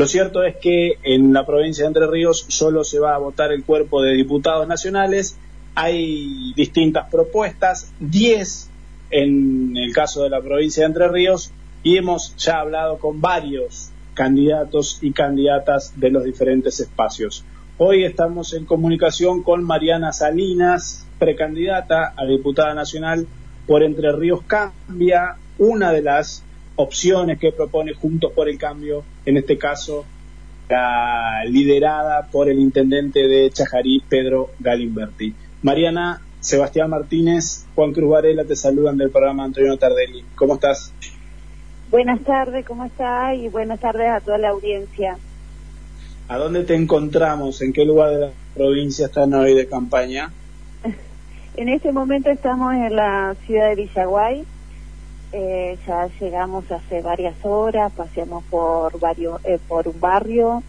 Lo cierto es que en la provincia de Entre Ríos solo se va a votar el cuerpo de diputados nacionales. Hay distintas propuestas, 10 en el caso de la provincia de Entre Ríos, y hemos ya hablado con varios candidatos y candidatas de los diferentes espacios. Hoy estamos en comunicación con Mariana Salinas, precandidata a diputada nacional por Entre Ríos Cambia, una de las opciones que propone Juntos por el Cambio, en este caso liderada por el intendente de Chajarí, Pedro Galimberti. Mariana, Sebastián Martínez, Juan Cruz Varela te saludan del programa Antonio Tardelli. ¿Cómo estás? Buenas tardes, ¿cómo estás? Y buenas tardes a toda la audiencia. ¿A dónde te encontramos? ¿En qué lugar de la provincia están hoy de campaña? En este momento estamos en la ciudad de Villaguay. Eh, ya llegamos hace varias horas, paseamos por varios, eh, por un barrio,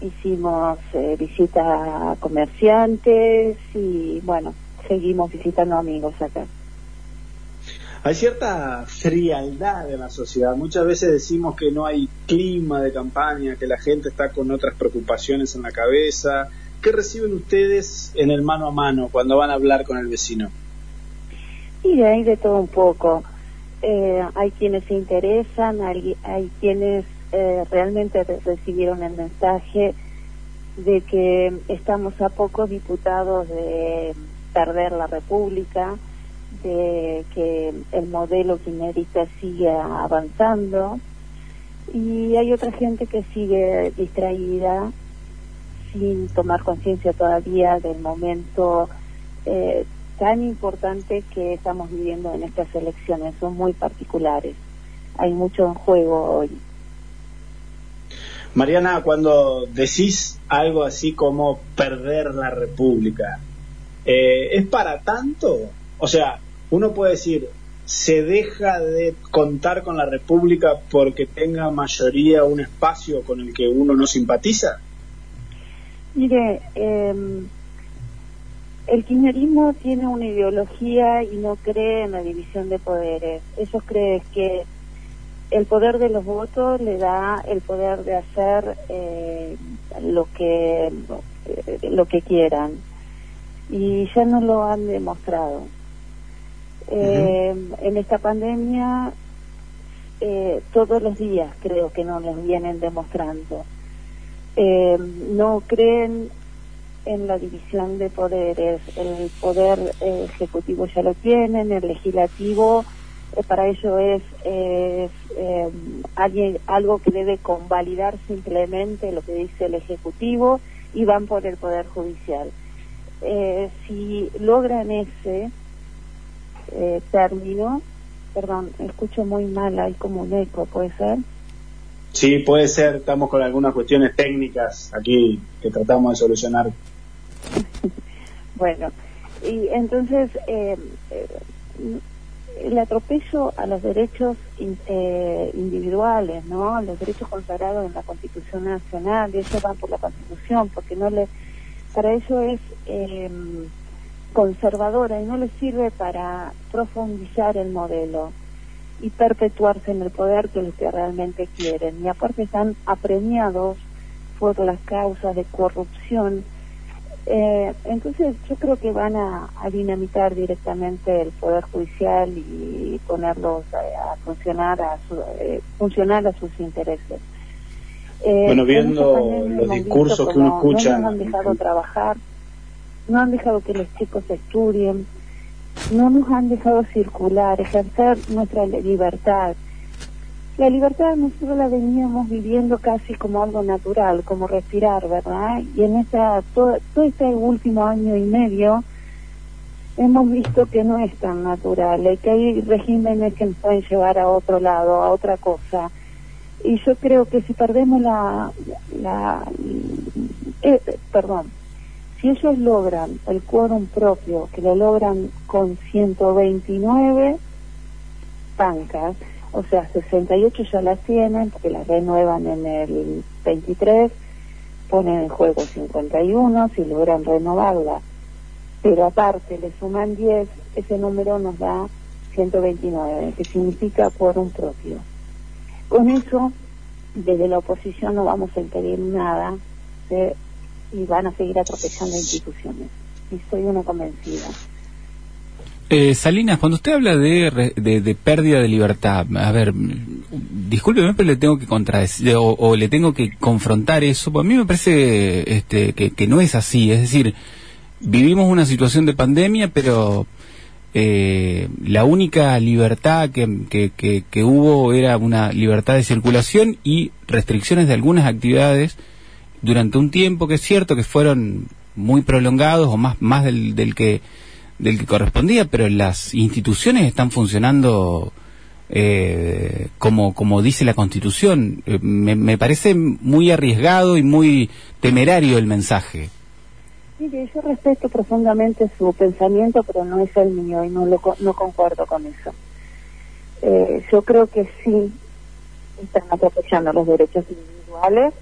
hicimos eh, visitas a comerciantes y bueno, seguimos visitando amigos acá. Hay cierta frialdad en la sociedad. Muchas veces decimos que no hay clima de campaña, que la gente está con otras preocupaciones en la cabeza. ¿Qué reciben ustedes en el mano a mano cuando van a hablar con el vecino? Y hay de todo un poco. Eh, hay quienes se interesan, hay, hay quienes eh, realmente recibieron el mensaje de que estamos a pocos diputados de perder la República, de que el modelo kirchnerista sigue avanzando. Y hay otra gente que sigue distraída sin tomar conciencia todavía del momento eh, tan importante que estamos viviendo en estas elecciones. Son muy particulares. Hay mucho en juego hoy. Mariana, cuando decís algo así como perder la República, eh, ¿es para tanto? O sea, uno puede decir, ¿se deja de contar con la República porque tenga mayoría un espacio con el que uno no simpatiza? Mire, eh, el kirchnerismo tiene una ideología y no cree en la división de poderes. Ellos creen que el poder de los votos le da el poder de hacer eh, lo que lo que quieran y ya no lo han demostrado. Eh, en esta pandemia eh, todos los días creo que no les vienen demostrando. no creen en la división de poderes. El poder ejecutivo ya lo tienen, el legislativo eh, para ello es, eh, alguien, algo que debe convalidar simplemente lo que dice el Ejecutivo y van por el Poder Judicial. Eh, si logran ese término, perdón, escucho muy mal, hay como un eco, ¿puede ser? Sí, puede ser, estamos con algunas cuestiones técnicas aquí que tratamos de solucionar bueno, y entonces eh, eh, el atropello a los derechos eh, individuales, ¿no? Los derechos consagrados en la Constitución Nacional, y eso van por la Constitución, porque no le, para eso es conservadora y no le sirve para profundizar el modelo y perpetuarse en el poder que es lo que realmente quieren. Y aparte están apremiados por las causas de corrupción eh, entonces yo creo que van a, dinamitar directamente el poder judicial y ponerlos a, funcionar a eh, funcionar a sus intereses. Eh, bueno, viendo los discursos que uno escucha, no nos han dejado trabajar, no han dejado que los chicos estudien, no nos han dejado circular, ejercer nuestra libertad. La libertad nosotros la veníamos viviendo casi como algo natural, como respirar, ¿verdad? Y en esa, todo, este último año y medio hemos visto que no es tan natural, y que hay regímenes que nos pueden llevar a otro lado, a otra cosa. Y yo creo que si perdemos la, la eh, perdón, si ellos logran el quórum propio, que lo logran con 129 bancas, o sea, 68 ya las tienen porque las renuevan en el 23, ponen en juego 51 si logran renovarla, pero aparte le suman 10, ese número nos da 129, que significa un propio. Con eso desde la oposición no vamos a impedir nada y van a seguir atropellando instituciones. Y soy una convencida. Eh, Salinas, cuando usted habla de, de, pérdida de libertad, a ver, discúlpeme, pero le tengo que contradecir o, le tengo que confrontar eso. Pues a mí me parece este, que, no es así. Es decir, vivimos una situación de pandemia, pero eh, la única libertad que, que, que, hubo era una libertad de circulación y restricciones de algunas actividades durante un tiempo que es cierto que fueron muy prolongados o más, más del, del que del que correspondía, pero las instituciones están funcionando eh, como, como dice la Constitución. Eh, me, parece muy arriesgado y muy temerario el mensaje. Mire, yo respeto profundamente su pensamiento, pero no es el mío y no, lo, no concuerdo con eso. Eh, yo creo que sí están aprovechando los derechos individuales.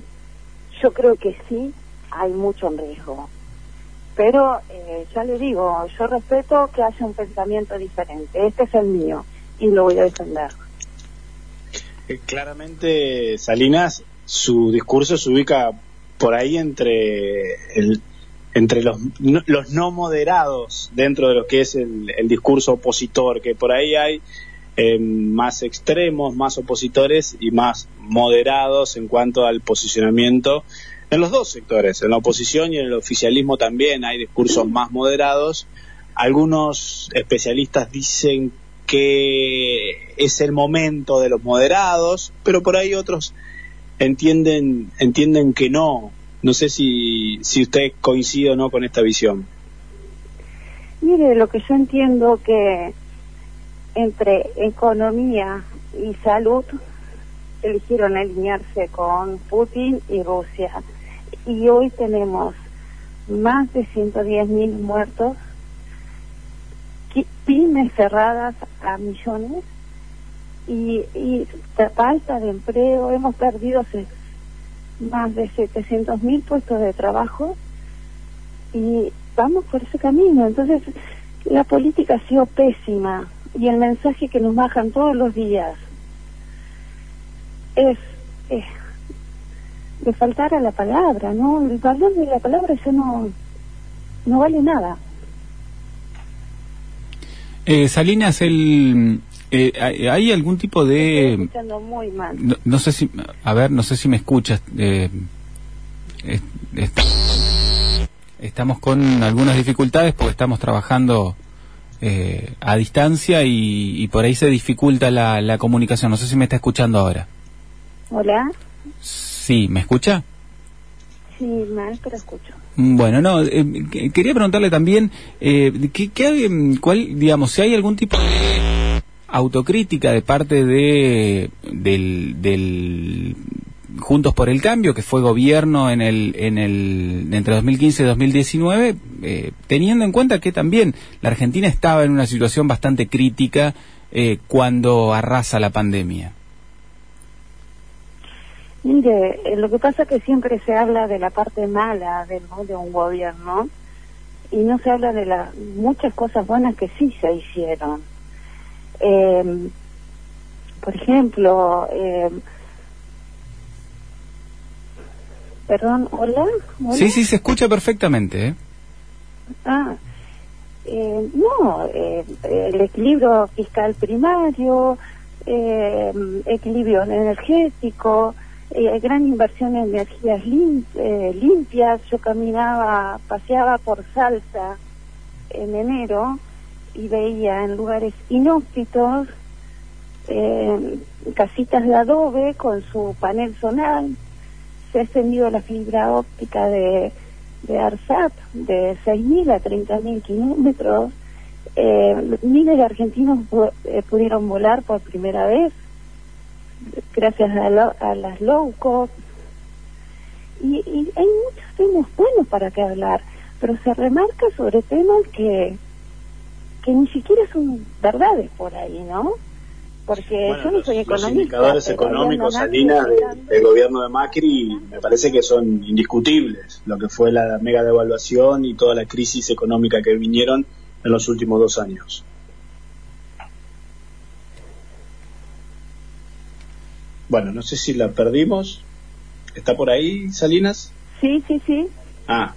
Yo creo que sí hay mucho en riesgo pero eh, ya le digo, yo respeto que haya un pensamiento diferente. Este es el mío y lo voy a defender. Eh, claramente, Salinas, su discurso se ubica por ahí entre el, entre los no, los no moderados dentro de lo que es el, discurso opositor, que por ahí hay eh, más extremos, más opositores y más moderados en cuanto al posicionamiento en los dos sectores, en la oposición y en el oficialismo también hay discursos más moderados. Algunos especialistas dicen que es el momento de los moderados, pero por ahí otros entienden entienden que no. No sé si, si usted coincide o no con esta visión. Mire, lo que yo entiendo que entre economía y salud eligieron alinearse con Putin y Rusia y hoy tenemos más de 110.000 muertos, pymes cerradas a millones y, falta de empleo. Hemos perdido más de 700.000 puestos de trabajo y vamos por ese camino. Entonces, la política ha sido pésima y el mensaje que nos bajan todos los días es de faltar a la palabra, ¿no? El valor de la palabra eso no, no vale nada. Eh, Salinas, el, eh, ¿hay algún tipo de... muy mal. No, sé si, a ver, no sé si me escuchas. Eh, estamos con algunas dificultades porque estamos trabajando eh, a distancia y, y, por ahí se dificulta la, la comunicación. No sé si me está escuchando ahora. Hola. Sí, ¿me escucha? Sí, mal, pero escucho. Mm, bueno, no, eh, quería preguntarle también, eh, ¿qué, qué, cuál, digamos, si hay algún tipo de autocrítica de parte de del, del Juntos por el Cambio, que fue gobierno en el, en el, entre 2015 y 2019, eh, teniendo en cuenta que también la Argentina estaba en una situación bastante crítica eh, cuando arrasa la pandemia. Mire, eh, lo que pasa es que siempre se habla de la parte mala de, de un gobierno y no se habla de las muchas cosas buenas que sí se hicieron. Eh, por ejemplo, eh, perdón, ¿hola? Sí, sí, se escucha perfectamente. ¿eh? Ah, eh, no, eh, el equilibrio fiscal primario, eh, equilibrio energético, eh, gran inversión en energías eh, limpias. Yo caminaba, paseaba por Salta en enero y veía en lugares inhóspitos eh, casitas de adobe con su panel solar. Se ha extendido la fibra óptica de, de ARSAT de 6.000 a 30.000 kilómetros. Miles de argentinos pudieron volar por primera vez gracias a, las low cost. Y, hay muchos temas buenos para que hablar, pero se remarca sobre temas que, que ni siquiera son verdades por ahí, ¿no? Porque yo no soy economista. Los indicadores económicos, Salinas, del gobierno de Macri, me parece que son indiscutibles. Lo que fue la mega devaluación y toda la crisis económica que vinieron en los últimos dos años. Bueno, no sé si la perdimos. ¿Está por ahí, Salinas? Sí, sí, sí. Ah,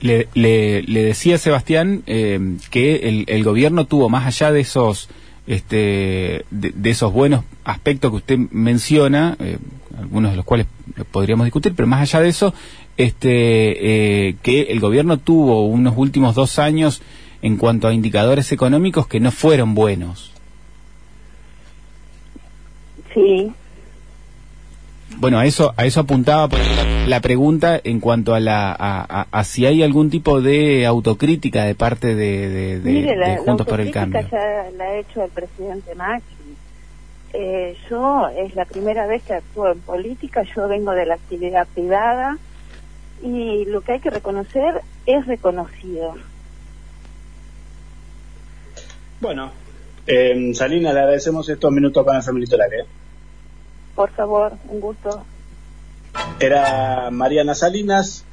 Le, le, le decía Sebastián eh, que el, el gobierno tuvo más allá de esos este, de, de esos buenos aspectos que usted menciona, eh, algunos de los cuales podríamos discutir, pero más allá de eso, este, eh, que el gobierno tuvo unos últimos dos años en cuanto a indicadores económicos que no fueron buenos. Sí, Bueno, a eso, a eso apuntaba por ejemplo, la pregunta en cuanto a la, a, a- a si hay algún tipo de autocrítica de parte de, de- de- Mire, la, de la Juntos por el autocrítica Cambio. ya la ha hecho el presidente Macri. Eh, yo es la primera vez que actúo en política, yo vengo de la actividad privada y lo que hay que reconocer es reconocido. bueno. Eh, Salinas, le agradecemos estos minutos para del Aire. Por favor, un gusto. Era Mariana Salinas,